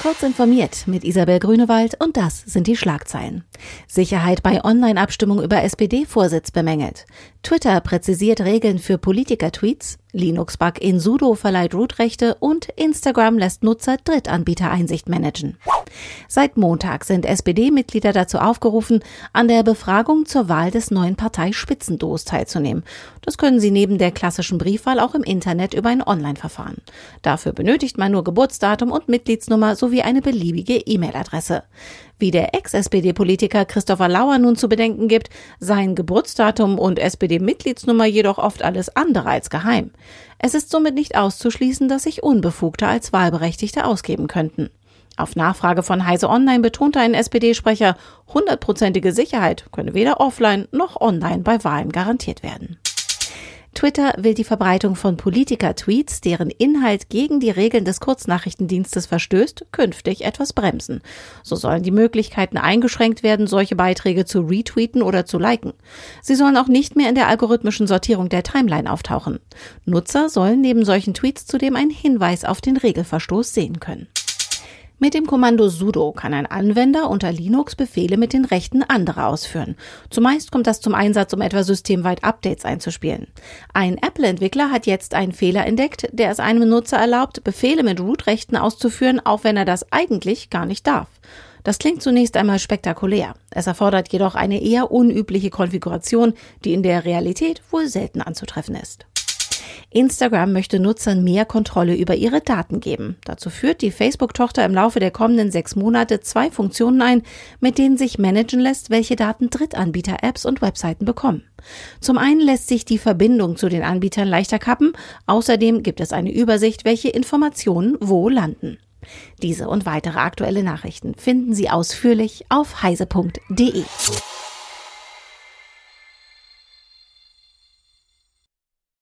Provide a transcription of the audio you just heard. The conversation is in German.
Kurz informiert mit Isabel Grünewald und das sind die Schlagzeilen. Sicherheit bei Online-Abstimmung über SPD-Vorsitz bemängelt. Twitter präzisiert Regeln für Politiker-Tweets. Linux-Bug in sudo verleiht Root-Rechte und Instagram lässt Nutzer Drittanbieter-Einsicht managen. Seit Montag sind SPD-Mitglieder dazu aufgerufen, an der Befragung zur Wahl des neuen Parteispitzenduos teilzunehmen. Das können sie neben der klassischen Briefwahl auch im Internet über ein Online-Verfahren. Dafür benötigt man nur Geburtsdatum und Mitgliedsnummer sowie eine beliebige E-Mail-Adresse. Wie der Ex-SPD-Politiker Christopher Lauer nun zu bedenken gibt, seien Geburtsdatum und SPD-Mitgliedsnummer jedoch oft alles andere als geheim. Es ist somit nicht auszuschließen, dass sich Unbefugte als Wahlberechtigte ausgeben könnten. Auf Nachfrage von Heise Online betonte ein SPD-Sprecher, hundertprozentige Sicherheit könne weder offline noch online bei Wahlen garantiert werden. Twitter will die Verbreitung von Politiker-Tweets, deren Inhalt gegen die Regeln des Kurznachrichtendienstes verstößt, künftig etwas bremsen. So sollen die Möglichkeiten eingeschränkt werden, solche Beiträge zu retweeten oder zu liken. Sie sollen auch nicht mehr in der algorithmischen Sortierung der Timeline auftauchen. Nutzer sollen neben solchen Tweets zudem einen Hinweis auf den Regelverstoß sehen können. Mit dem Kommando sudo kann ein Anwender unter Linux Befehle mit den Rechten anderer ausführen. Zumeist kommt das zum Einsatz, um etwa systemweit Updates einzuspielen. Ein Apple-Entwickler hat jetzt einen Fehler entdeckt, der es einem Nutzer erlaubt, Befehle mit Root-Rechten auszuführen, auch wenn er das eigentlich gar nicht darf. Das klingt zunächst einmal spektakulär. Es erfordert jedoch eine eher unübliche Konfiguration, die in der Realität wohl selten anzutreffen ist. Instagram möchte Nutzern mehr Kontrolle über ihre Daten geben. Dazu führt die Facebook-Tochter im Laufe der kommenden sechs Monate zwei Funktionen ein, mit denen sich managen lässt, welche Daten Drittanbieter, Apps und Webseiten bekommen. Zum einen lässt sich die Verbindung zu den Anbietern leichter kappen, außerdem gibt es eine Übersicht, welche Informationen wo landen. Diese und weitere aktuelle Nachrichten finden Sie ausführlich auf heise.de.